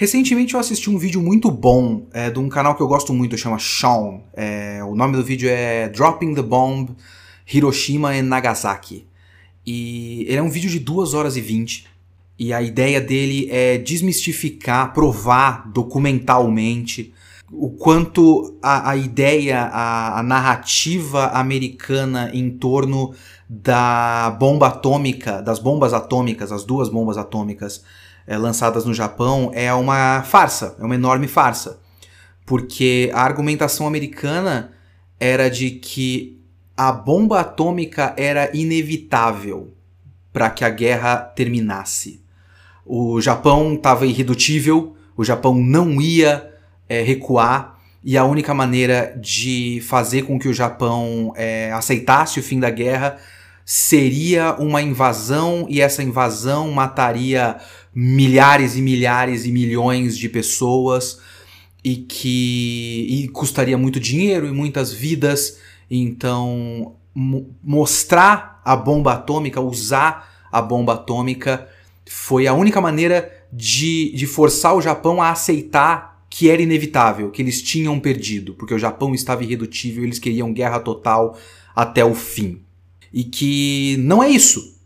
Recentemente eu assisti um vídeo muito bom é, de um canal que eu gosto muito, chama Sean. É, o nome do vídeo é Dropping the Bomb Hiroshima e Nagasaki. E ele é um vídeo de 2 horas e 20. E a ideia dele é desmistificar, provar documentalmente o quanto a, a ideia, a, a narrativa americana em torno da bomba atômica, das bombas atômicas, as duas bombas atômicas, é, lançadas no Japão é uma farsa, é uma enorme farsa. Porque a argumentação americana era de que a bomba atômica era inevitável para que a guerra terminasse. O Japão estava irredutível, o Japão não ia é, recuar, e a única maneira de fazer com que o Japão é, aceitasse o fim da guerra seria uma invasão, e essa invasão mataria milhares e milhares e milhões de pessoas e que e custaria muito dinheiro e muitas vidas. Então, mostrar a bomba atômica, usar a bomba atômica, foi a única maneira de, de forçar o Japão a aceitar que era inevitável, que eles tinham perdido, porque o Japão estava irredutível, eles queriam guerra total até o fim. E que não é isso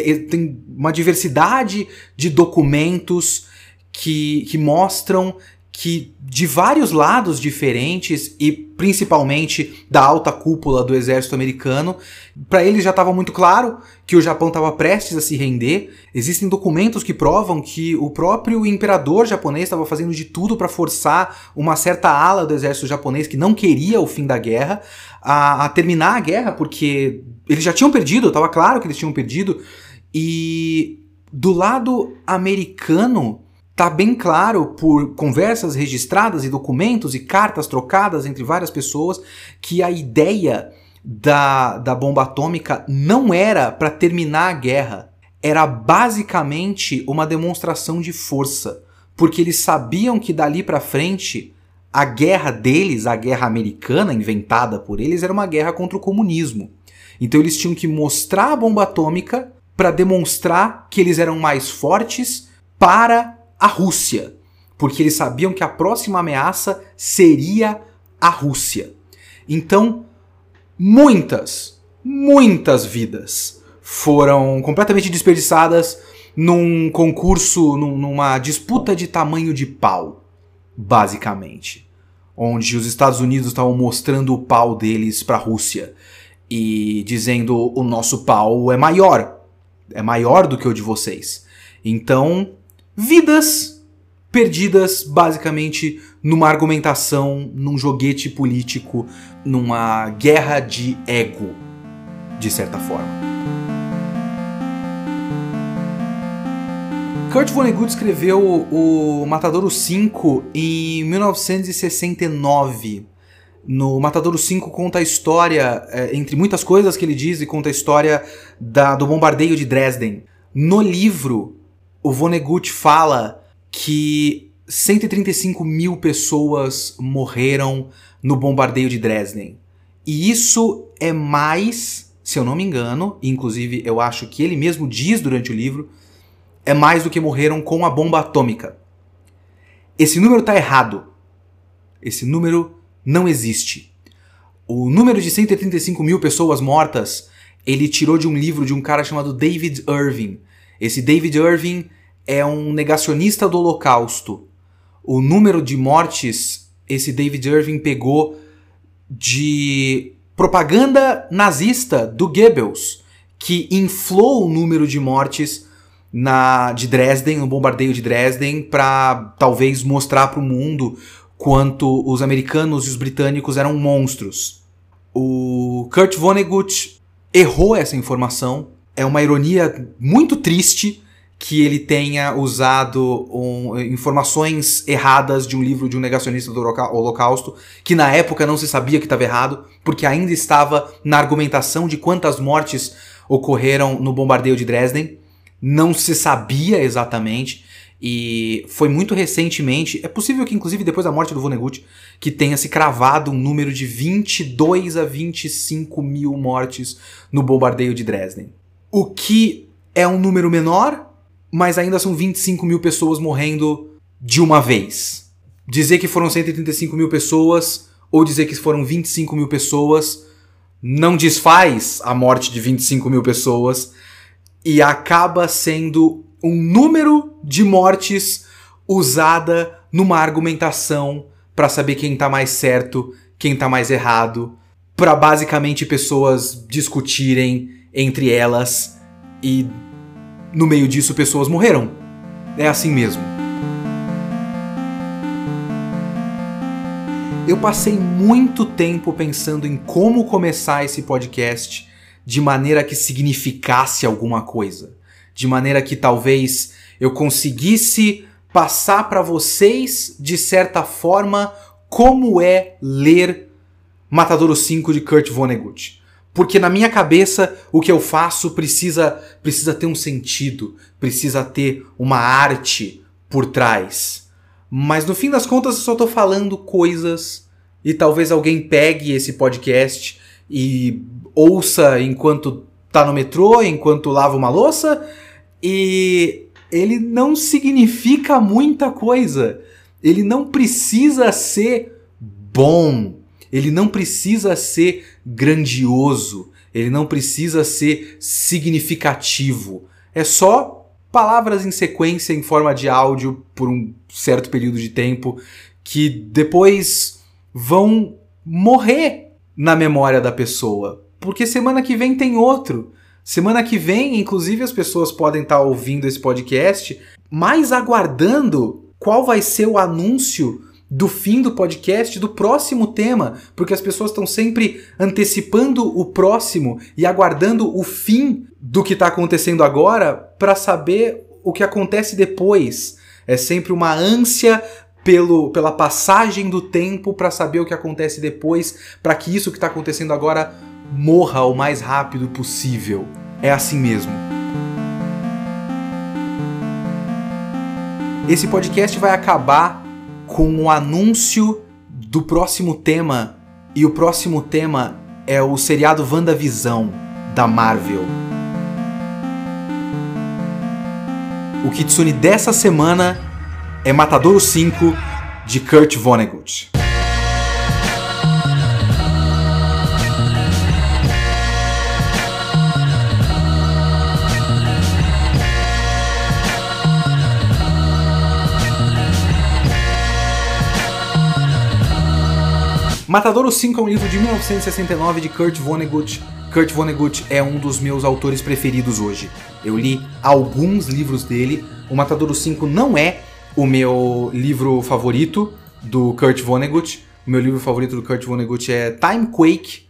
tem uma diversidade de documentos que, que mostram que de vários lados diferentes e principalmente da alta cúpula do exército americano, para eles já estava muito claro que o Japão estava prestes a se render. Existem documentos que provam que o próprio imperador japonês estava fazendo de tudo para forçar uma certa ala do exército japonês que não queria o fim da guerra a, a terminar a guerra, porque eles já tinham perdido, estava claro que eles tinham perdido. E do lado americano, tá bem claro por conversas registradas e documentos e cartas trocadas entre várias pessoas que a ideia da, da bomba atômica não era para terminar a guerra, era basicamente uma demonstração de força, porque eles sabiam que dali para frente a guerra deles, a guerra americana inventada por eles, era uma guerra contra o comunismo. Então eles tinham que mostrar a bomba atômica para demonstrar que eles eram mais fortes para a Rússia, porque eles sabiam que a próxima ameaça seria a Rússia. Então, muitas, muitas vidas foram completamente desperdiçadas num concurso, numa disputa de tamanho de pau, basicamente. Onde os Estados Unidos estavam mostrando o pau deles para a Rússia e dizendo o nosso pau é maior, é maior do que o de vocês. Então, vidas perdidas basicamente numa argumentação, num joguete político, numa guerra de ego, de certa forma. Kurt Vonnegut escreveu o Matadouro 5 em 1969. No Matadouro 5 conta a história, é, entre muitas coisas que ele diz, e conta a história da, do bombardeio de Dresden. No livro, o Vonnegut fala que 135 mil pessoas morreram no bombardeio de Dresden. E isso é mais, se eu não me engano, inclusive eu acho que ele mesmo diz durante o livro, é mais do que morreram com a bomba atômica. Esse número está errado. Esse número não existe. O número de 135 mil pessoas mortas ele tirou de um livro de um cara chamado David Irving. Esse David Irving é um negacionista do Holocausto. O número de mortes esse David Irving pegou de propaganda nazista do Goebbels, que inflou o número de mortes na de Dresden, no bombardeio de Dresden, para talvez mostrar para o mundo quanto os americanos e os britânicos eram monstros. O Kurt Vonnegut errou essa informação. É uma ironia muito triste que ele tenha usado um, informações erradas de um livro de um negacionista do Holocausto, que na época não se sabia que estava errado, porque ainda estava na argumentação de quantas mortes ocorreram no bombardeio de Dresden. Não se sabia exatamente. E foi muito recentemente, é possível que inclusive depois da morte do Vonnegut, que tenha se cravado um número de 22 a 25 mil mortes no bombardeio de Dresden. O que é um número menor, mas ainda são 25 mil pessoas morrendo de uma vez. Dizer que foram 135 mil pessoas ou dizer que foram 25 mil pessoas não desfaz a morte de 25 mil pessoas e acaba sendo um número de mortes usada numa argumentação para saber quem tá mais certo, quem tá mais errado, para basicamente pessoas discutirem entre elas e no meio disso pessoas morreram. É assim mesmo. Eu passei muito tempo pensando em como começar esse podcast de maneira que significasse alguma coisa, de maneira que talvez eu conseguisse passar para vocês de certa forma como é ler Matadouro 5 de Kurt Vonnegut. Porque na minha cabeça o que eu faço precisa precisa ter um sentido, precisa ter uma arte por trás. Mas no fim das contas eu só tô falando coisas e talvez alguém pegue esse podcast e ouça enquanto tá no metrô, enquanto lava uma louça e ele não significa muita coisa. Ele não precisa ser bom. Ele não precisa ser grandioso, ele não precisa ser significativo. É só palavras em sequência em forma de áudio por um certo período de tempo que depois vão morrer na memória da pessoa. Porque semana que vem tem outro. Semana que vem, inclusive, as pessoas podem estar ouvindo esse podcast, mas aguardando qual vai ser o anúncio do fim do podcast, do próximo tema, porque as pessoas estão sempre antecipando o próximo e aguardando o fim do que está acontecendo agora para saber o que acontece depois. É sempre uma ânsia pelo, pela passagem do tempo para saber o que acontece depois, para que isso que está acontecendo agora morra o mais rápido possível. É assim mesmo. Esse podcast vai acabar com o anúncio do próximo tema. E o próximo tema é o seriado WandaVisão da Marvel. O Kitsune dessa semana é Matadouro 5 de Kurt Vonnegut. Matadouro 5 é um livro de 1969 de Kurt Vonnegut. Kurt Vonnegut é um dos meus autores preferidos hoje. Eu li alguns livros dele. O Matadouro 5 não é o meu livro favorito do Kurt Vonnegut. O meu livro favorito do Kurt Vonnegut é Time Quake,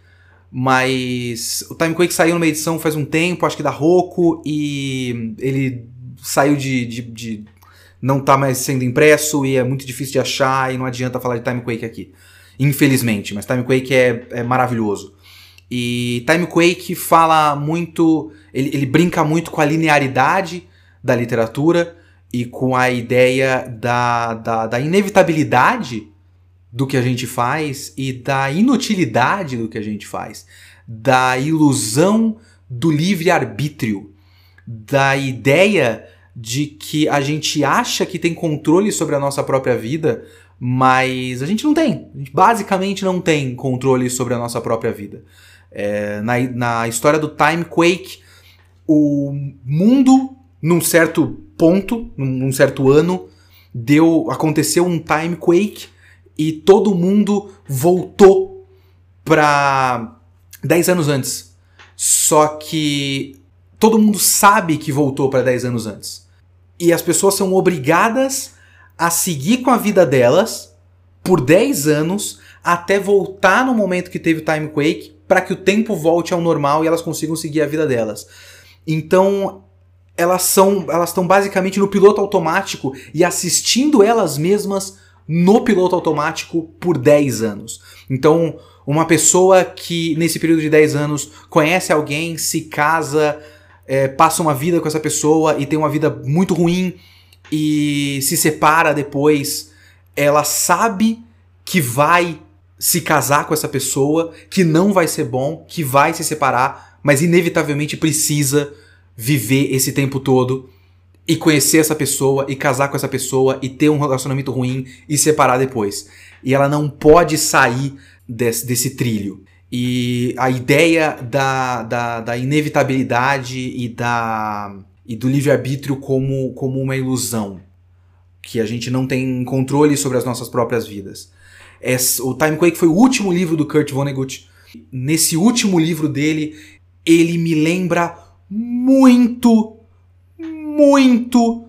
mas o Time Quake saiu numa edição faz um tempo, acho que da Roku, e ele saiu de, de, de não tá mais sendo impresso e é muito difícil de achar e não adianta falar de Time Quake aqui. Infelizmente, mas Time Quake é, é maravilhoso. E Time Quake fala muito. Ele, ele brinca muito com a linearidade da literatura e com a ideia da, da, da inevitabilidade do que a gente faz e da inutilidade do que a gente faz, da ilusão do livre-arbítrio, da ideia de que a gente acha que tem controle sobre a nossa própria vida, mas a gente não tem. A gente basicamente não tem controle sobre a nossa própria vida. É, na, na história do Time Quake, o mundo, num certo ponto, num, certo ano, deu aconteceu um Time Quake e todo mundo voltou para 10 anos antes. Só que todo mundo sabe que voltou para 10 anos antes. E as pessoas são obrigadas a seguir com a vida delas por 10 anos até voltar no momento que teve o Time Quake para que o tempo volte ao normal e elas consigam seguir a vida delas. Então, elas são elas estão basicamente no piloto automático e assistindo elas mesmas no piloto automático por 10 anos. Então, uma pessoa que nesse período de 10 anos conhece alguém, se casa, é, passa uma vida com essa pessoa e tem uma vida muito ruim e se separa depois, ela sabe que vai se casar com essa pessoa, que não vai ser bom, que vai se separar, mas inevitavelmente precisa viver esse tempo todo e conhecer essa pessoa e casar com essa pessoa e ter um relacionamento ruim e separar depois. E ela não pode sair desse, desse trilho. E a ideia da, da, da inevitabilidade e, da, e do livre-arbítrio como, como uma ilusão. Que a gente não tem controle sobre as nossas próprias vidas. Esse, o Time Quake foi o último livro do Kurt Vonnegut. Nesse último livro dele, ele me lembra muito, muito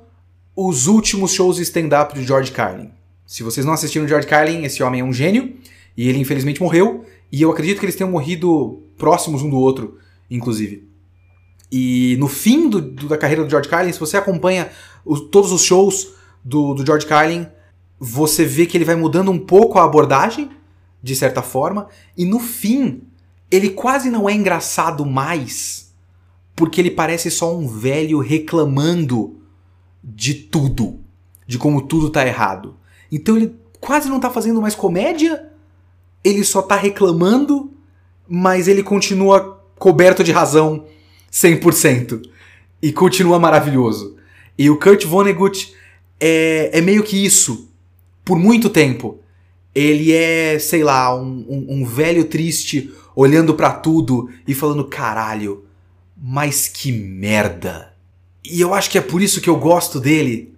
os últimos shows stand-up de George Carlin. Se vocês não assistiram George Carlin, esse homem é um gênio e ele infelizmente morreu. E eu acredito que eles tenham morrido próximos um do outro, inclusive. E no fim do, do, da carreira do George Carlin, se você acompanha os, todos os shows do, do George Carlin, você vê que ele vai mudando um pouco a abordagem, de certa forma, e no fim, ele quase não é engraçado mais, porque ele parece só um velho reclamando de tudo, de como tudo tá errado. Então ele quase não tá fazendo mais comédia, ele só tá reclamando, mas ele continua coberto de razão 100%. E continua maravilhoso. E o Kurt Vonnegut é, é meio que isso, por muito tempo. Ele é, sei lá, um, um, um velho triste olhando para tudo e falando: caralho, mas que merda. E eu acho que é por isso que eu gosto dele,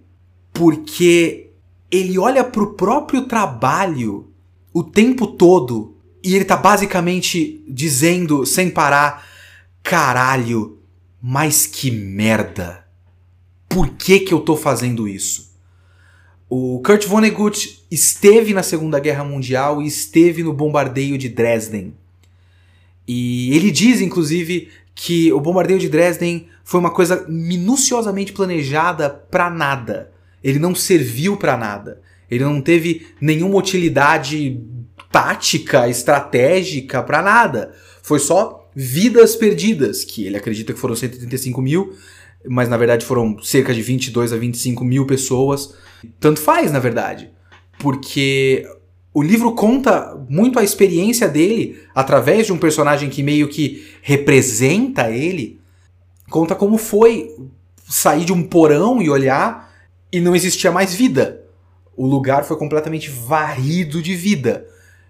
porque ele olha pro próprio trabalho o tempo todo e ele tá basicamente dizendo sem parar: caralho, mas que merda. Por que que eu tô fazendo isso? O Kurt Vonnegut esteve na Segunda Guerra Mundial e esteve no bombardeio de Dresden. E ele diz, inclusive, que o bombardeio de Dresden foi uma coisa minuciosamente planejada para nada. Ele não serviu para nada. Ele não teve nenhuma utilidade tática, estratégica para nada. Foi só vidas perdidas, que ele acredita que foram 135 mil, mas na verdade foram cerca de 22 a 25 mil pessoas. Tanto faz, na verdade. Porque o livro conta muito a experiência dele através de um personagem que meio que representa ele. Conta como foi sair de um porão e olhar e não existia mais vida. O lugar foi completamente varrido de vida.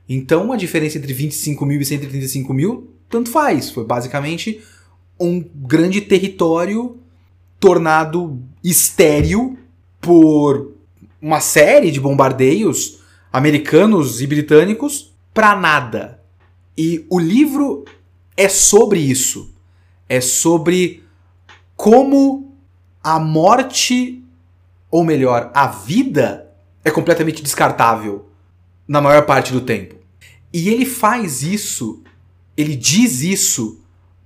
Então a diferença entre 25 mil e 135 mil, tanto faz. Foi basicamente um grande território tornado estéril por uma série de bombardeios americanos e britânicos para nada. E o livro é sobre isso. É sobre como a morte, ou melhor, a vida é completamente descartável na maior parte do tempo. E ele faz isso, ele diz isso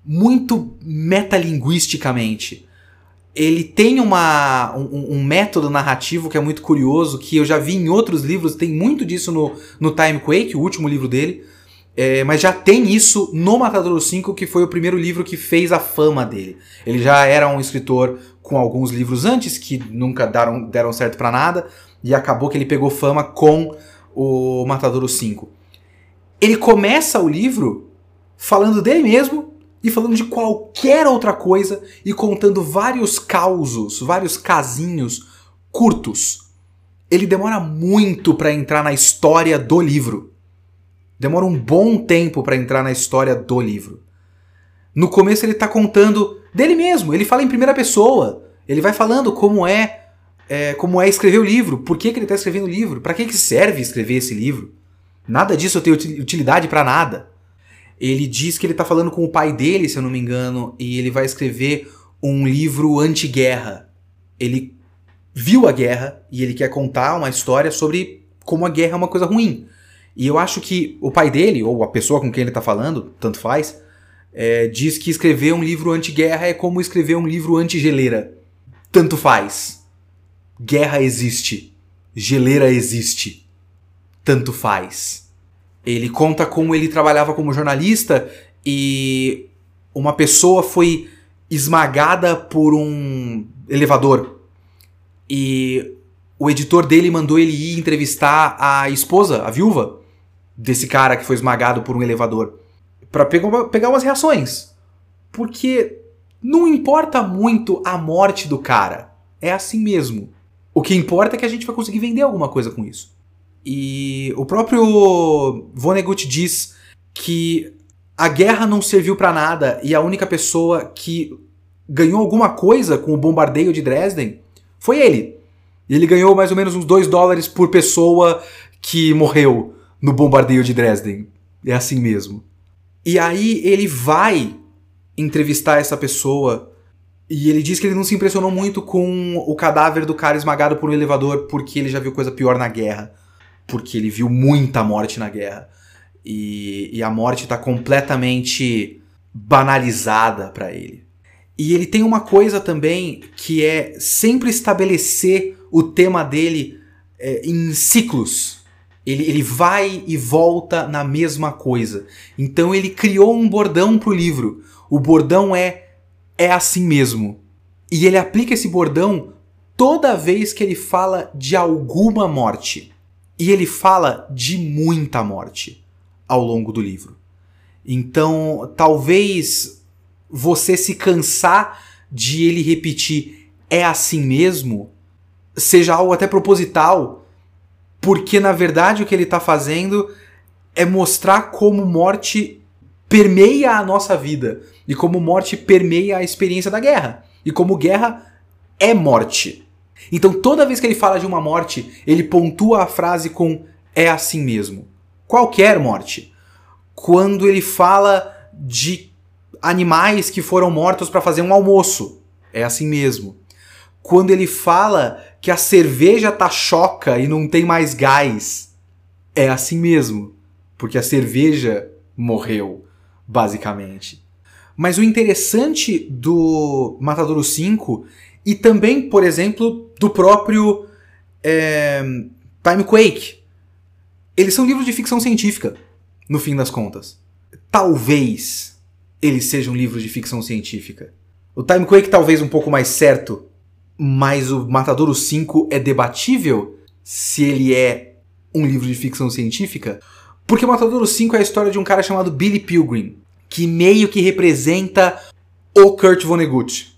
muito metalinguisticamente. Ele tem uma, um, um, método narrativo que é muito curioso, que eu já vi em outros livros, tem muito disso no, no Time Quake, o último livro dele, é, mas já tem isso no Matador 5, que foi o primeiro livro que fez a fama dele. Ele já era um escritor com alguns livros antes, que nunca deram, deram certo para nada, e acabou que ele pegou fama com o Matador 5 ele começa o livro falando dele mesmo e falando de qualquer outra coisa e contando vários causos, vários casinhos curtos. Ele demora muito para entrar na história do livro. Demora um bom tempo para entrar na história do livro. No começo ele está contando dele mesmo, ele fala em primeira pessoa. Ele vai falando como é, é como é escrever o livro, por que, que ele está escrevendo o livro, para que, que serve escrever esse livro. Nada disso tem utilidade para nada. Ele diz que ele tá falando com o pai dele, se eu não me engano, e ele vai escrever um livro anti-guerra. Ele viu a guerra e ele quer contar uma história sobre como a guerra é uma coisa ruim. E eu acho que o pai dele, ou a pessoa com quem ele tá falando, tanto faz, é, diz que escrever um livro anti-guerra é como escrever um livro anti-geleira. Tanto faz. Guerra existe. Geleira existe tanto faz. Ele conta como ele trabalhava como jornalista e uma pessoa foi esmagada por um elevador. E o editor dele mandou ele ir entrevistar a esposa, a viúva desse cara que foi esmagado por um elevador, para pegar umas reações. Porque não importa muito a morte do cara. é assim mesmo. O que importa é que a gente vai conseguir vender alguma coisa com isso. E o próprio Vonnegut diz que a guerra não serviu para nada e a única pessoa que ganhou alguma coisa com o bombardeio de Dresden foi ele. Ele ganhou mais ou menos uns 2 dólares por pessoa que morreu no bombardeio de Dresden. É assim mesmo. E aí ele vai entrevistar essa pessoa e ele diz que ele não se impressionou muito com o cadáver do cara esmagado por um elevador porque ele já viu coisa pior na guerra. Porque ele viu muita morte na guerra. E, e a morte está completamente banalizada para ele. E ele tem uma coisa também que é sempre estabelecer o tema dele é, em ciclos. Ele, ele vai e volta na mesma coisa. Então ele criou um bordão pro livro. O bordão é é assim mesmo. E ele aplica esse bordão toda vez que ele fala de alguma morte. E ele fala de muita morte ao longo do livro. Então, talvez você se cansar de ele repetir é assim mesmo seja algo até proposital, porque na verdade o que ele está fazendo é mostrar como morte permeia a nossa vida e como morte permeia a experiência da guerra e como guerra é morte. Então toda vez que ele fala de uma morte, ele pontua a frase com é assim mesmo. Qualquer morte. Quando ele fala de animais que foram mortos para fazer um almoço, é assim mesmo. Quando ele fala que a cerveja tá choca e não tem mais gás. É assim mesmo, porque a cerveja morreu, basicamente. Mas o interessante do Matadouro 5 e também, por exemplo, do próprio é, Time Quake, eles são livros de ficção científica, no fim das contas. Talvez eles sejam livros de ficção científica. O Time Quake talvez um pouco mais certo mas o Matadouro 5 é debatível se ele é um livro de ficção científica, porque o Matadouro 5 é a história de um cara chamado Billy Pilgrim, que meio que representa o Kurt Vonnegut.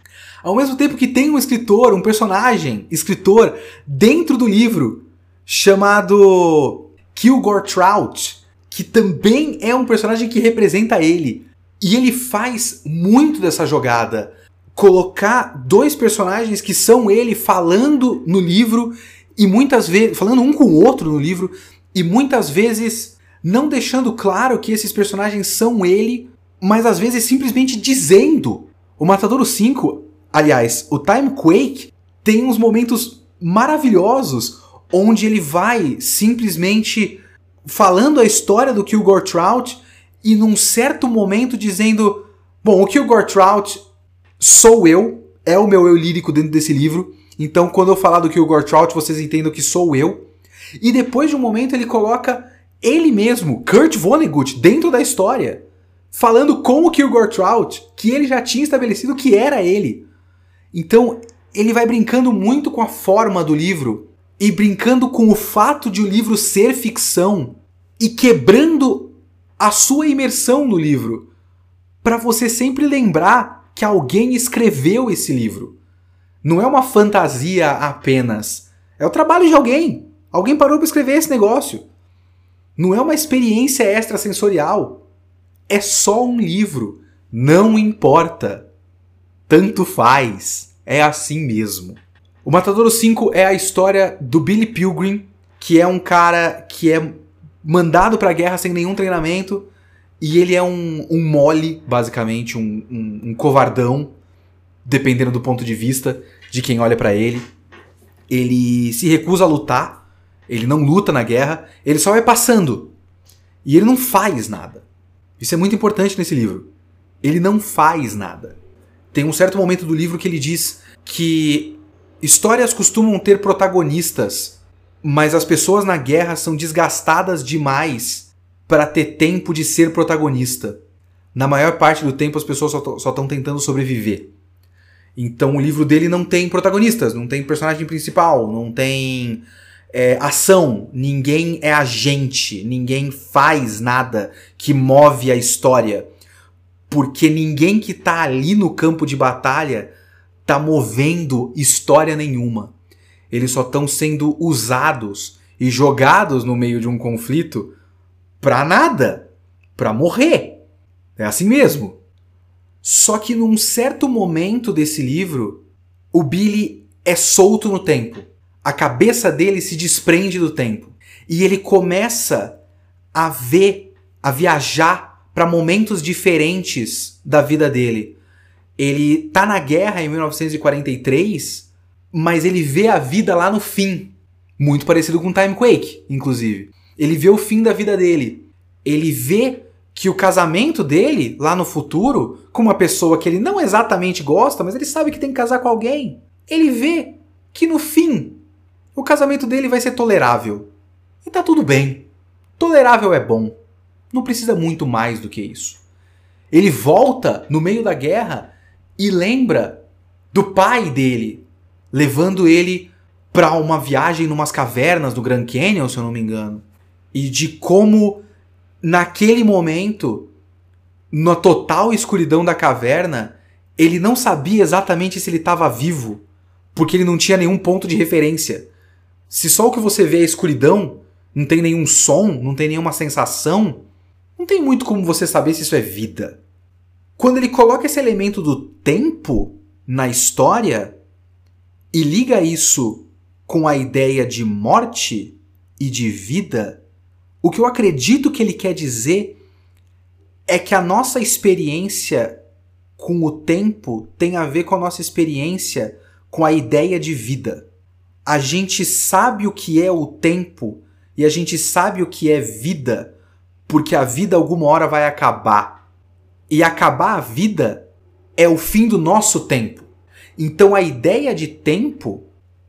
Ao mesmo tempo que tem um escritor, um personagem, escritor, dentro do livro, chamado Kilgore Trout, que também é um personagem que representa ele. E ele faz muito dessa jogada colocar dois personagens que são ele falando no livro e muitas vezes falando um com o outro no livro e muitas vezes não deixando claro que esses personagens são ele, mas às vezes simplesmente dizendo. O Matadouro 5, aliás, o Time Quake tem uns momentos maravilhosos onde ele vai simplesmente falando a história do Kilgore Trout e num certo momento dizendo: Bom, o Kilgore Trout sou eu, é o meu eu lírico dentro desse livro. Então, quando eu falar do Kilgore Trout, vocês entendam que sou eu. E depois de um momento, ele coloca ele mesmo, Kurt Vonnegut, dentro da história, falando com o Kilgore Trout, que ele já tinha estabelecido que era ele. Então, ele vai brincando muito com a forma do livro e brincando com o fato de o livro ser ficção e quebrando a sua imersão no livro, para você sempre lembrar que alguém escreveu esse livro. Não é uma fantasia apenas. É o trabalho de alguém. Alguém parou para escrever esse negócio. Não é uma experiência extrasensorial. É só um livro. Não importa. Tanto faz. É assim mesmo. O Matadouro 5 é a história do Billy Pilgrim, que é um cara que é mandado para a guerra sem nenhum treinamento e ele é um, um mole, basicamente, um, um, um covardão, dependendo do ponto de vista de quem olha para ele. Ele se recusa a lutar, ele não luta na guerra, ele só vai passando. E ele não faz nada. Isso é muito importante nesse livro. Ele não faz nada. Tem um certo momento do livro que ele diz que histórias costumam ter protagonistas, mas as pessoas na guerra são desgastadas demais para ter tempo de ser protagonista. Na maior parte do tempo as pessoas só estão tentando sobreviver. Então o livro dele não tem protagonistas, não tem personagem principal, não tem é, ação, ninguém é agente, ninguém faz nada que move a história. Porque ninguém que tá ali no campo de batalha tá movendo história nenhuma. Eles só estão sendo usados e jogados no meio de um conflito pra nada, pra morrer. É assim mesmo. Só que num certo momento desse livro, o Billy é solto no tempo. A cabeça dele se desprende do tempo e ele começa a ver, a viajar para momentos diferentes da vida dele. Ele tá na guerra em 1943, mas ele vê a vida lá no fim. Muito parecido com Time Quake, inclusive. Ele vê o fim da vida dele. Ele vê que o casamento dele, lá no futuro, com uma pessoa que ele não exatamente gosta, mas ele sabe que tem que casar com alguém. Ele vê que no fim, o casamento dele vai ser tolerável. E tá tudo bem. Tolerável é bom. Não precisa muito mais do que isso. Ele volta no meio da guerra e lembra do pai dele, levando ele para uma viagem numas cavernas do Grand Canyon, se eu não me engano. E de como naquele momento, na total escuridão da caverna, ele não sabia exatamente se ele estava vivo, porque ele não tinha nenhum ponto de referência. Se só o que você vê é escuridão, não tem nenhum som, não tem nenhuma sensação, não tem muito como você saber se isso é vida. Quando ele coloca esse elemento do tempo na história e liga isso com a ideia de morte e de vida, o que eu acredito que ele quer dizer é que a nossa experiência com o tempo tem a ver com a nossa experiência com a ideia de vida. A gente sabe o que é o tempo e a gente sabe o que é vida porque a vida alguma hora vai acabar. E acabar a vida é o fim do nosso tempo. Então a ideia de tempo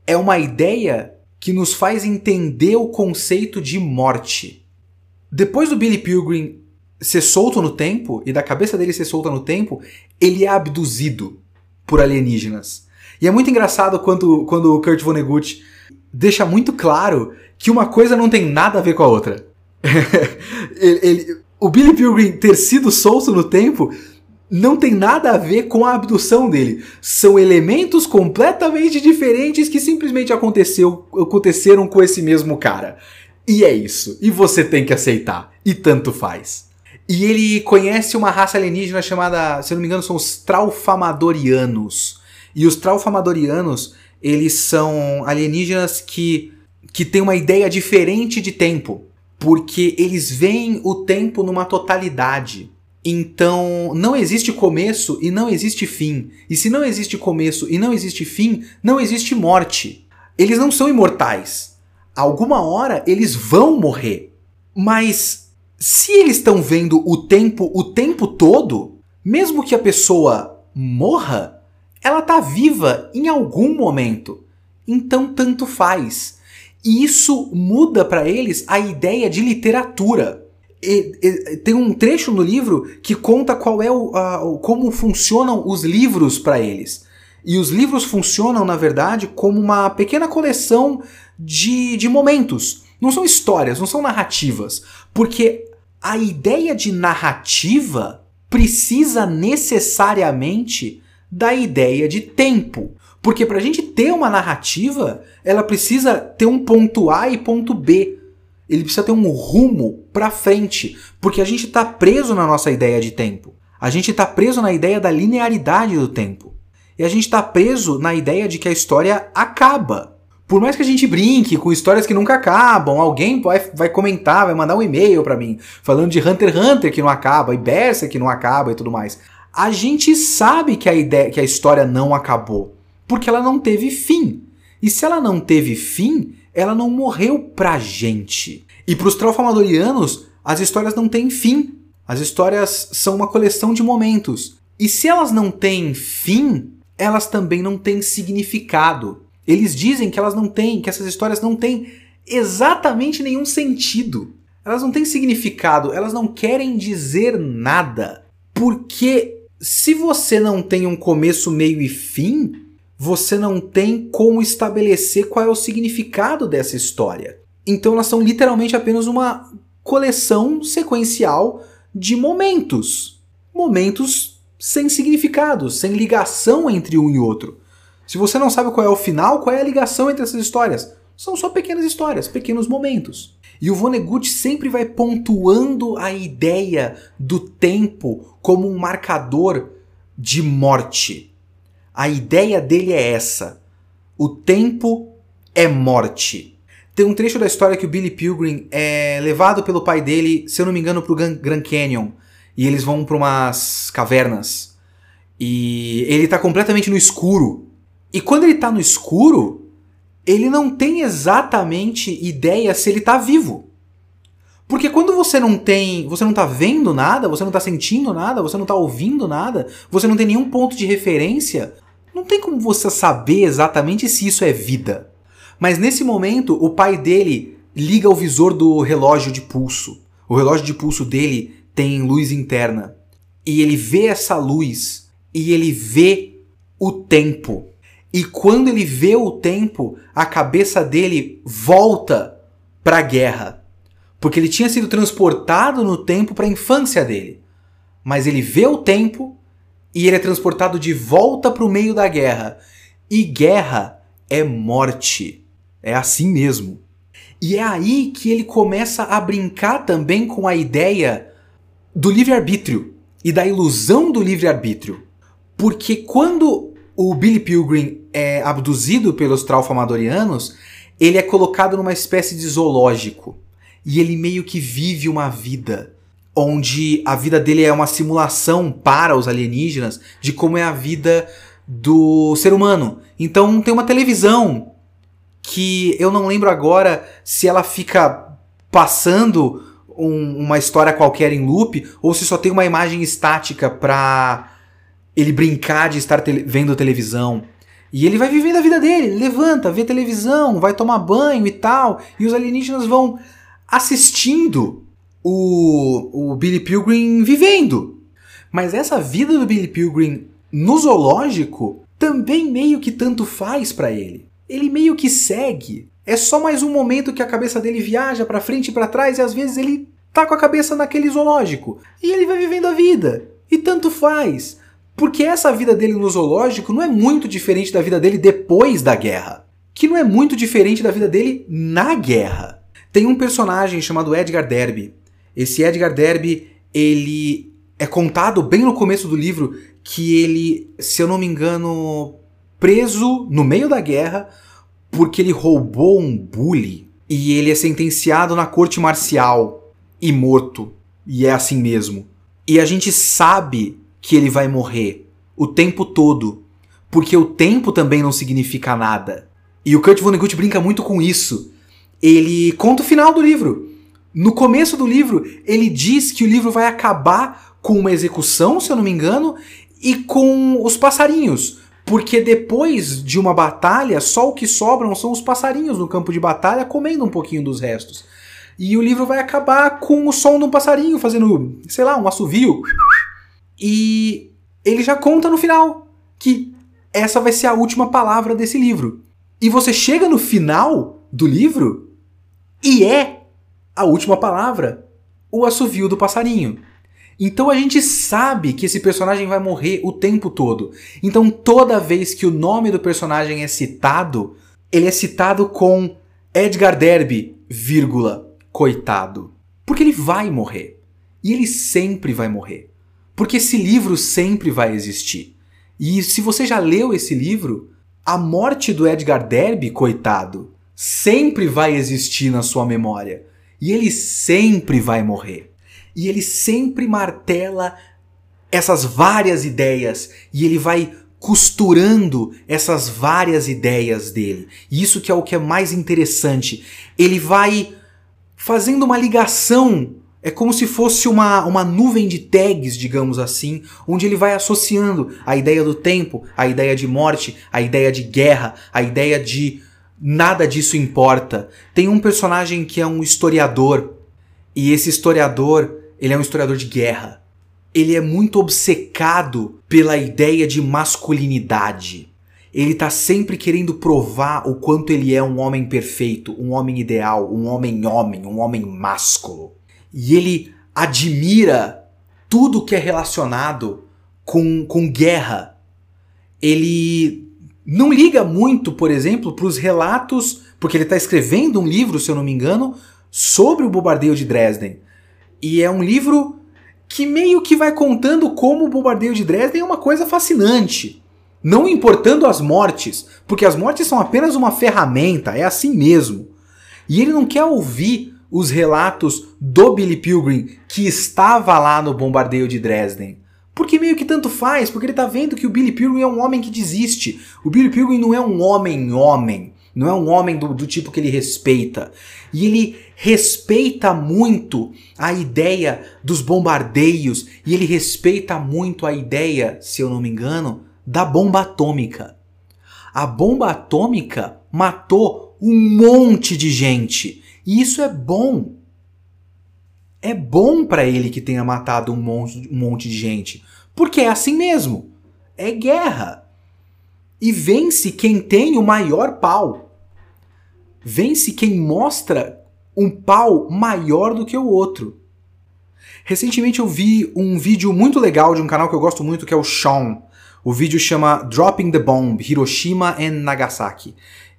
é uma ideia que nos faz entender o conceito de morte. Depois do Billy Pilgrim ser solto no tempo e da cabeça dele ser solta no tempo, ele é abduzido por alienígenas. E é muito engraçado quando, quando o Kurt Vonnegut deixa muito claro que uma coisa não tem nada a ver com a outra. ele, ele, o Billy Pilgrim ter sido solto no tempo não tem nada a ver com a abdução dele. São elementos completamente diferentes que simplesmente aconteceu, aconteceram com esse mesmo cara. E é isso. E você tem que aceitar. E tanto faz. E ele conhece uma raça alienígena chamada, se eu não me engano, são os Traufamadorianos. E os Traufamadorianos, eles são alienígenas que, que têm uma ideia diferente de tempo. Porque eles veem o tempo numa totalidade. Então, não existe começo e não existe fim. E se não existe começo e não existe fim, não existe morte. Eles não são imortais alguma hora eles vão morrer. Mas se eles estão vendo o tempo o tempo todo, mesmo que a pessoa morra, ela tá viva em algum momento. Então tanto faz. E isso muda para eles a ideia de literatura. E, e, tem um trecho no livro que conta qual é o, a, como funcionam os livros para eles. E os livros funcionam, na verdade, como uma pequena coleção de, de momentos. Não são histórias, não são narrativas. Porque a ideia de narrativa precisa necessariamente da ideia de tempo. Porque para a gente ter uma narrativa, ela precisa ter um ponto A e ponto B. Ele precisa ter um rumo para frente, porque a gente está preso na nossa ideia de tempo. A gente está preso na ideia da linearidade do tempo. E a gente está preso na ideia de que a história acaba. Por mais que a gente brinque com histórias que nunca acabam, alguém vai, vai comentar, vai mandar um e-mail para mim falando de Hunter x Hunter que não acaba e Berserk que não acaba e tudo mais. A gente sabe que a ideia, que a história não acabou, porque ela não teve fim. E se ela não teve fim, ela não morreu pra gente. E pros Traufamadorianos, as histórias não têm fim. As histórias são uma coleção de momentos. E se elas não têm fim, elas também não têm significado. Eles dizem que elas não têm, que essas histórias não têm exatamente nenhum sentido. Elas não têm significado, elas não querem dizer nada. Porque se você não tem um começo, meio e fim, você não tem como estabelecer qual é o significado dessa história. Então elas são literalmente apenas uma coleção sequencial de momentos. Momentos sem significado, sem ligação entre um e outro. Se você não sabe qual é o final, qual é a ligação entre essas histórias? São só pequenas histórias, pequenos momentos. E o Vonnegut sempre vai pontuando a ideia do tempo como um marcador de morte. A ideia dele é essa: o tempo é morte. Tem um trecho da história que o Billy Pilgrim é levado pelo pai dele, se eu não me engano, pro Grand Canyon. E eles vão para umas cavernas. E ele tá completamente no escuro. E quando ele tá no escuro, ele não tem exatamente ideia se ele tá vivo. Porque quando você não tem, você não tá vendo nada, você não tá sentindo nada, você não tá ouvindo nada, você não tem nenhum ponto de referência, não tem como você saber exatamente se isso é vida. Mas nesse momento, o pai dele liga o visor do relógio de pulso. O relógio de pulso dele tem luz interna. E ele vê essa luz e ele vê o tempo. E quando ele vê o tempo, a cabeça dele volta para a guerra. Porque ele tinha sido transportado no tempo para a infância dele. Mas ele vê o tempo e ele é transportado de volta para o meio da guerra. E guerra é morte. É assim mesmo. E é aí que ele começa a brincar também com a ideia do livre-arbítrio e da ilusão do livre-arbítrio. Porque quando o Billy Pilgrim é abduzido pelos traufamadorianos, ele é colocado numa espécie de zoológico. E ele meio que vive uma vida onde a vida dele é uma simulação para os alienígenas de como é a vida do ser humano. Então tem uma televisão que eu não lembro agora se ela fica passando um, uma história qualquer em loop ou se só tem uma imagem estática pra ele brincar de estar te vendo televisão. E ele vai vivendo a vida dele, levanta, vê televisão, vai tomar banho e tal, e os alienígenas vão assistindo o, o Billy Pilgrim vivendo. Mas essa vida do Billy Pilgrim no zoológico também meio que tanto faz para ele. Ele meio que segue. É só mais um momento que a cabeça dele viaja para frente e para trás e às vezes ele tá com a cabeça naquele zoológico. E ele vai vivendo a vida. E tanto faz. Porque essa vida dele no zoológico não é muito diferente da vida dele depois da guerra. Que não é muito diferente da vida dele na guerra. Tem um personagem chamado Edgar Derby, esse Edgar Derby, ele é contado bem no começo do livro que ele, se eu não me engano, preso no meio da guerra porque ele roubou um bully e ele é sentenciado na corte marcial e morto. E é assim mesmo. E a gente sabe que ele vai morrer o tempo todo, porque o tempo também não significa nada. E o Kurt Vonnegut brinca muito com isso. Ele conta o final do livro. No começo do livro, ele diz que o livro vai acabar com uma execução, se eu não me engano, e com os passarinhos. Porque depois de uma batalha, só o que sobram são os passarinhos no campo de batalha comendo um pouquinho dos restos. E o livro vai acabar com o som de um passarinho fazendo, sei lá, um assovio. E ele já conta no final que essa vai ser a última palavra desse livro. E você chega no final do livro e é a última palavra, o assovio do passarinho. Então a gente sabe que esse personagem vai morrer o tempo todo. Então toda vez que o nome do personagem é citado, ele é citado com Edgar Derby, vírgula, coitado. Porque ele vai morrer. E ele sempre vai morrer. Porque esse livro sempre vai existir. E se você já leu esse livro, a morte do Edgar Derby, coitado, sempre vai existir na sua memória. E ele sempre vai morrer. E ele sempre martela essas várias ideias e ele vai costurando essas várias ideias dele. E isso que é o que é mais interessante. Ele vai fazendo uma ligação é como se fosse uma, uma nuvem de tags, digamos assim, onde ele vai associando a ideia do tempo, a ideia de morte, a ideia de guerra, a ideia de nada disso importa. Tem um personagem que é um historiador, e esse historiador, ele é um historiador de guerra. Ele é muito obcecado pela ideia de masculinidade. Ele está sempre querendo provar o quanto ele é um homem perfeito, um homem ideal, um homem-homem, um homem másculo. E ele admira tudo que é relacionado com, com guerra. Ele não liga muito, por exemplo, para os relatos, porque ele está escrevendo um livro, se eu não me engano, sobre o bombardeio de Dresden. E é um livro que meio que vai contando como o bombardeio de Dresden é uma coisa fascinante. Não importando as mortes, porque as mortes são apenas uma ferramenta, é assim mesmo. E ele não quer ouvir os relatos do Billy Pilgrim que estava lá no bombardeio de Dresden. Porque meio que tanto faz, porque ele tá vendo que o Billy Pilgrim é um homem que desiste. O Billy Pilgrim não é um homem-homem. Não é um homem do, do, tipo que ele respeita. E ele respeita muito a ideia dos bombardeios. E ele respeita muito a ideia, se eu não me engano, da bomba atômica. A bomba atômica matou um monte de gente. E isso é bom. É bom para ele que tenha matado um monte, um monte de gente. Porque é assim mesmo. É guerra. E vence quem tem o maior pau. Vence quem mostra um pau maior do que o outro. Recentemente eu vi um vídeo muito legal de um canal que eu gosto muito, que é o Sean. O vídeo chama Dropping the Bomb, Hiroshima and Nagasaki.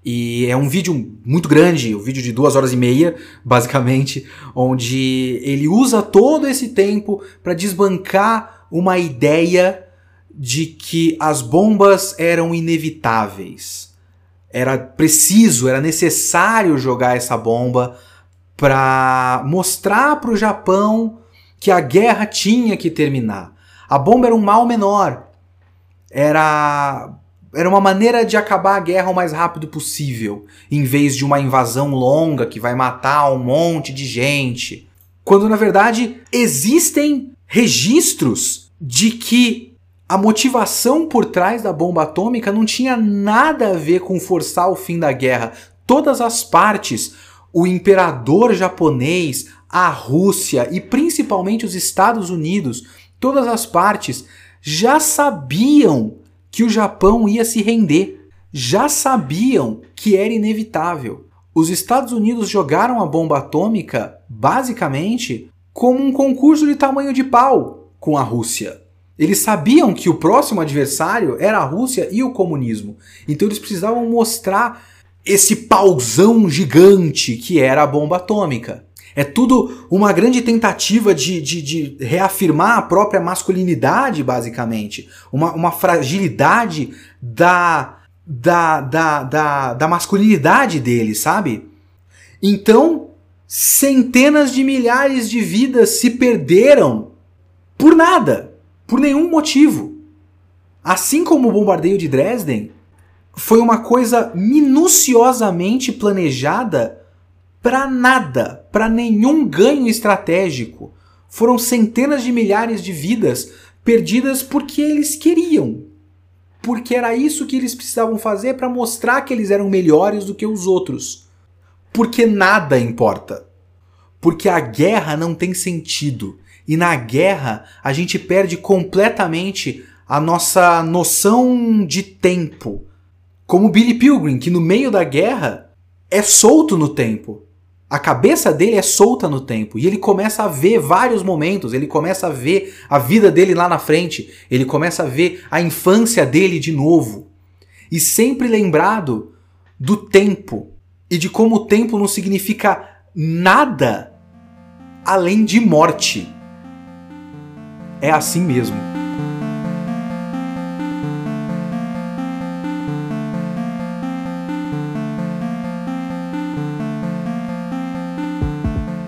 E é um vídeo muito grande, um vídeo de duas horas e meia, basicamente, onde ele usa todo esse tempo para desbancar uma ideia de que as bombas eram inevitáveis. Era preciso, era necessário jogar essa bomba para mostrar para o Japão que a guerra tinha que terminar. A bomba era um mal menor. Era era uma maneira de acabar a guerra o mais rápido possível, em vez de uma invasão longa que vai matar um monte de gente. Quando na verdade existem registros de que a motivação por trás da bomba atômica não tinha nada a ver com forçar o fim da guerra. Todas as partes, o imperador japonês, a Rússia e principalmente os Estados Unidos, todas as partes já sabiam que o Japão ia se render. Já sabiam que era inevitável. Os Estados Unidos jogaram a bomba atômica, basicamente, como um concurso de tamanho de pau com a Rússia. Eles sabiam que o próximo adversário era a Rússia e o comunismo. Então eles precisavam mostrar esse pauzão gigante que era a bomba atômica. É tudo uma grande tentativa de, de, de reafirmar a própria masculinidade, basicamente. Uma, uma fragilidade da, da, da, da, da masculinidade dele, sabe? Então, centenas de milhares de vidas se perderam por nada, por nenhum motivo. Assim como o bombardeio de Dresden, foi uma coisa minuciosamente planejada para nada, para nenhum ganho estratégico. Foram centenas de milhares de vidas perdidas porque eles queriam. Porque era isso que eles precisavam fazer para mostrar que eles eram melhores do que os outros. Porque nada importa. Porque a guerra não tem sentido. E na guerra a gente perde completamente a nossa noção de tempo. Como Billy Pilgrim, que no meio da guerra é solto no tempo. A cabeça dele é solta no tempo e ele começa a ver vários momentos, ele começa a ver a vida dele lá na frente, ele começa a ver a infância dele de novo. E sempre lembrado do tempo e de como o tempo não significa nada além de morte. É assim mesmo.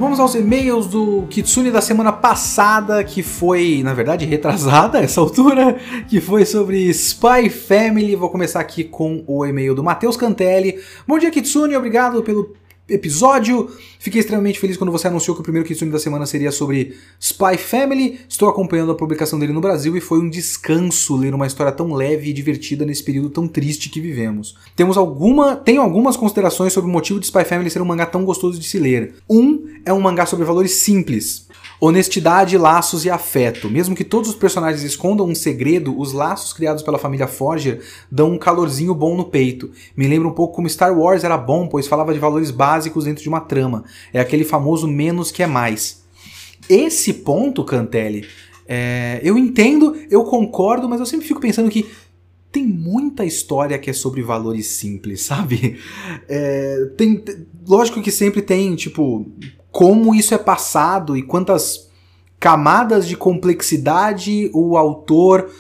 Vamos aos e-mails do Kitsune da semana passada, que foi, na verdade, retrasada essa altura, que foi sobre Spy Family. Vou começar aqui com o e-mail do Matheus Cantelli. Bom dia, Kitsune, obrigado pelo episódio. Fiquei extremamente feliz quando você anunciou que o primeiro Kitsune da semana seria sobre Spy Family. Estou acompanhando a publicação dele no Brasil e foi um descanso ler uma história tão leve e divertida nesse período tão triste que vivemos. Temos alguma, tenho algumas considerações sobre o motivo de Spy Family ser um mangá tão gostoso de se ler. Um é um mangá sobre valores simples. Honestidade, laços e afeto. Mesmo que todos os personagens escondam um segredo, os laços criados pela família Forger dão um calorzinho bom no peito. Me lembra um pouco como Star Wars era bom, pois falava de valores básicos dentro de uma trama. É aquele famoso menos que é mais. Esse ponto, Cantelli, é, eu entendo, eu concordo, mas eu sempre fico pensando que tem muita história que é sobre valores simples, sabe? É, tem, lógico que sempre tem, tipo, como isso é passado e quantas camadas de complexidade o autor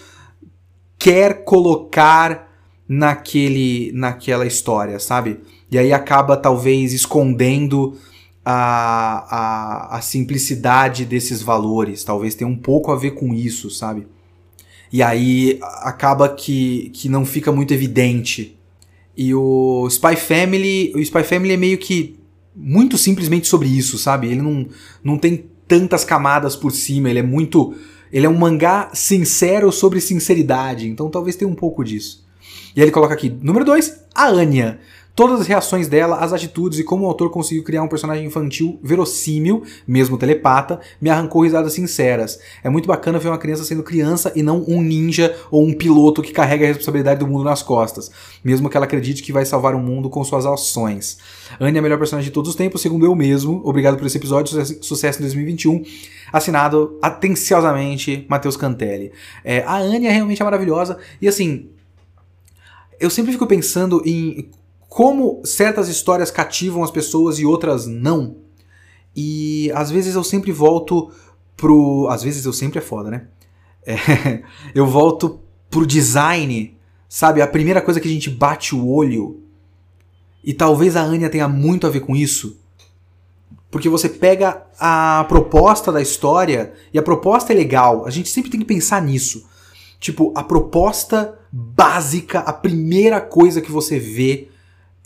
quer colocar naquele, naquela história, sabe? E aí acaba talvez escondendo a, a, a simplicidade desses valores. Talvez tenha um pouco a ver com isso, sabe? E aí acaba que, que não fica muito evidente. E o Spy Family, o Spy Family é meio que muito simplesmente sobre isso, sabe? Ele não, não tem tantas camadas por cima, ele é muito ele é um mangá sincero sobre sinceridade, então talvez tenha um pouco disso. E ele coloca aqui, número 2, a Anya. Todas as reações dela, as atitudes e como o autor conseguiu criar um personagem infantil verossímil, mesmo telepata, me arrancou risadas sinceras. É muito bacana ver uma criança sendo criança e não um ninja ou um piloto que carrega a responsabilidade do mundo nas costas, mesmo que ela acredite que vai salvar o mundo com suas ações. Anya é a melhor personagem de todos os tempos, segundo eu mesmo. Obrigado por esse episódio, sucesso em 2021. Assinado atenciosamente Matheus Cantelli. É, a realmente é maravilhosa e assim. Eu sempre fico pensando em como certas histórias cativam as pessoas e outras não. E às vezes eu sempre volto pro. Às vezes eu sempre é foda, né? É, eu volto pro design, sabe? A primeira coisa que a gente bate o olho. E talvez a Anya tenha muito a ver com isso. Porque você pega a proposta da história e a proposta é legal. A gente sempre tem que pensar nisso. Tipo, a proposta básica, a primeira coisa que você vê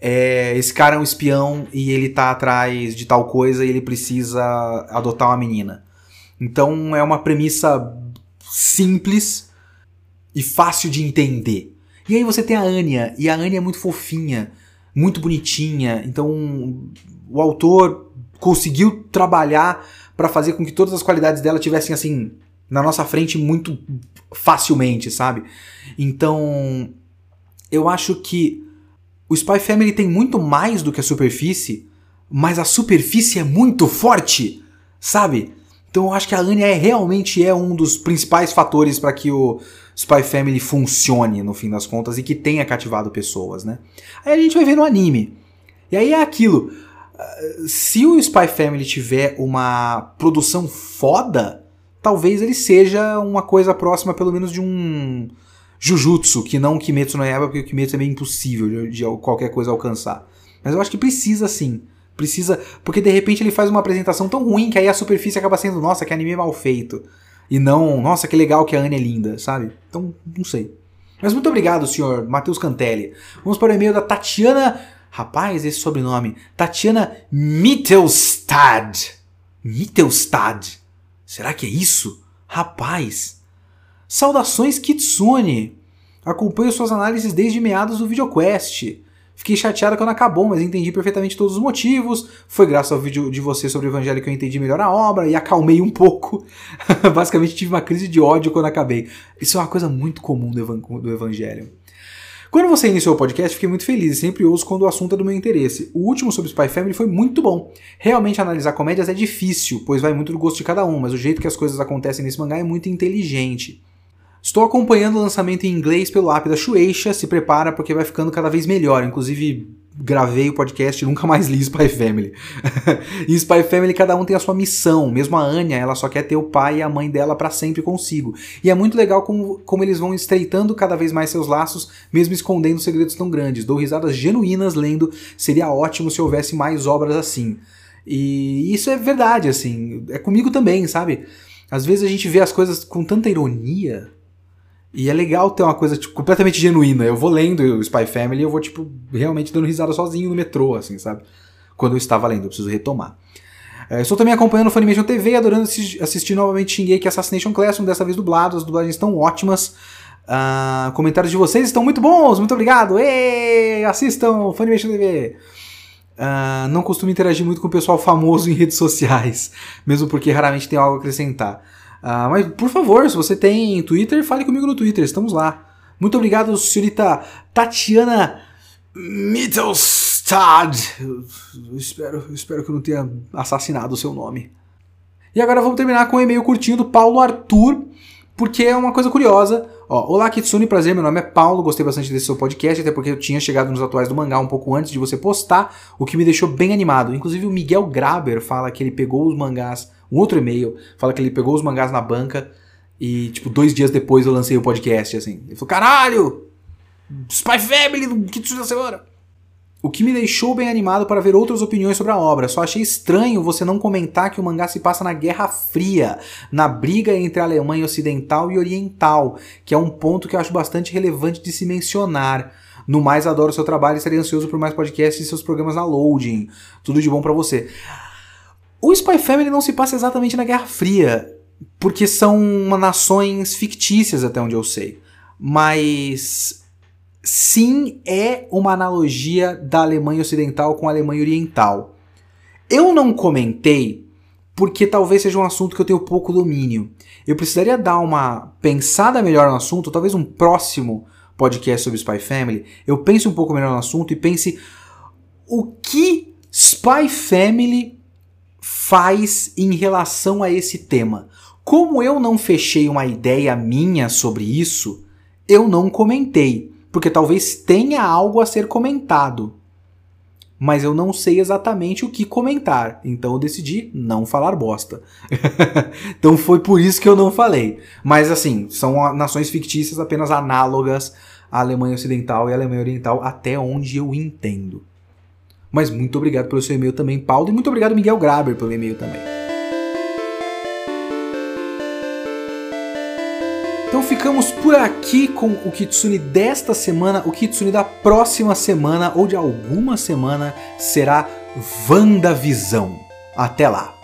é, esse cara é um espião e ele tá atrás de tal coisa e ele precisa adotar uma menina. Então é uma premissa simples e fácil de entender. E aí você tem a Anya, e a Anya é muito fofinha, muito bonitinha. Então o autor conseguiu trabalhar para fazer com que todas as qualidades dela tivessem assim na nossa frente muito facilmente, sabe? Então eu acho que o Spy Family tem muito mais do que a superfície, mas a superfície é muito forte, sabe? Então eu acho que a Anya é, realmente é um dos principais fatores para que o Spy Family funcione no fim das contas e que tenha cativado pessoas, né? Aí a gente vai ver no anime. E aí é aquilo. Se o Spy Family tiver uma produção foda, talvez ele seja uma coisa próxima, pelo menos, de um Jujutsu, que não Kimetsu no Yaiba, porque o Kimetsu é meio impossível de, de qualquer coisa alcançar. Mas eu acho que precisa sim. Precisa. Porque de repente ele faz uma apresentação tão ruim que aí a superfície acaba sendo, nossa, que anime mal feito. E não, nossa, que legal que a Anne é linda, sabe? Então, não sei. Mas muito obrigado, senhor Matheus Cantelli. Vamos para o e-mail da Tatiana. Rapaz, esse sobrenome. Tatiana Mittelstad. Mittelstad. Será que é isso? Rapaz. Saudações Kitsune! Acompanho suas análises desde meados do VideoQuest. Fiquei chateada quando acabou, mas entendi perfeitamente todos os motivos. Foi graças ao vídeo de você sobre o Evangelho que eu entendi melhor a obra e acalmei um pouco. Basicamente tive uma crise de ódio quando acabei. Isso é uma coisa muito comum do Evangelho. Quando você iniciou o podcast, fiquei muito feliz e sempre ouço quando o assunto é do meu interesse. O último sobre Spy Family foi muito bom. Realmente analisar comédias é difícil, pois vai muito do gosto de cada um, mas o jeito que as coisas acontecem nesse mangá é muito inteligente. Estou acompanhando o lançamento em inglês pelo app da Shueisha, se prepara porque vai ficando cada vez melhor. Inclusive, gravei o podcast e nunca mais li Spy Family. e Spy Family, cada um tem a sua missão. Mesmo a Anya, ela só quer ter o pai e a mãe dela para sempre consigo. E é muito legal como, como eles vão estreitando cada vez mais seus laços, mesmo escondendo segredos tão grandes. Dou risadas genuínas lendo, seria ótimo se houvesse mais obras assim. E isso é verdade, assim. É comigo também, sabe? Às vezes a gente vê as coisas com tanta ironia e é legal ter uma coisa tipo, completamente genuína. Eu vou lendo o Spy Family e eu vou, tipo, realmente dando risada sozinho no metrô, assim, sabe? Quando eu estava lendo, eu preciso retomar. É, estou também acompanhando o Funimation TV, adorando assistir, novamente Shingeki Assassination Classroom, dessa vez dublado, as dublagens estão ótimas. Uh, comentários de vocês estão muito bons, muito obrigado! Ei, assistam Funimation TV! Uh, ah, não costumo interagir muito com o pessoal famoso em redes sociais, mesmo porque raramente tem algo a acrescentar. Ah, mas, por favor, se você tem Twitter, fale comigo no Twitter, estamos lá. Muito obrigado, senhorita Tatiana Mittelstad. Espero, espero que eu não tenha assassinado o seu nome. E agora vamos terminar com um e-mail curtinho do Paulo Arthur. porque é uma coisa curiosa. Ó, Olá Kitsune, prazer, meu nome é Paulo, gostei bastante desse seu podcast, até porque eu tinha chegado nos atuais do mangá um pouco antes de você postar, o que me deixou bem animado. Inclusive o Miguel Graber fala que ele pegou os mangás, um outro e-mail, fala que ele pegou os mangás na banca e, tipo, dois dias depois eu lancei o podcast, assim. Ele falou, caralho! Spy Family do Kitsune da semana! O que me deixou bem animado para ver outras opiniões sobre a obra. Só achei estranho você não comentar que o mangá se passa na Guerra Fria, na briga entre a Alemanha Ocidental e Oriental, que é um ponto que eu acho bastante relevante de se mencionar. No mais, adoro seu trabalho e estarei ansioso por mais podcasts e seus programas na Loading. Tudo de bom para você. O Spy Family não se passa exatamente na Guerra Fria, porque são nações fictícias, até onde eu sei. Mas sim é uma analogia da Alemanha Ocidental com a Alemanha Oriental. Eu não comentei porque talvez seja um assunto que eu tenho pouco domínio. Eu precisaria dar uma pensada melhor no assunto, talvez um próximo podcast sobre Spy Family. Eu pense um pouco melhor no assunto e pense o que Spy Family faz em relação a esse tema. Como eu não fechei uma ideia minha sobre isso, eu não comentei porque talvez tenha algo a ser comentado. Mas eu não sei exatamente o que comentar, então eu decidi não falar bosta. então foi por isso que eu não falei. Mas assim, são nações fictícias apenas análogas à Alemanha Ocidental e à Alemanha Oriental, até onde eu entendo. Mas muito obrigado pelo seu e-mail também, Paulo, e muito obrigado, Miguel Graber, pelo e-mail também. Então ficamos por aqui com o Kitsune desta semana. O Kitsune da próxima semana ou de alguma semana será WandaVisão. Até lá!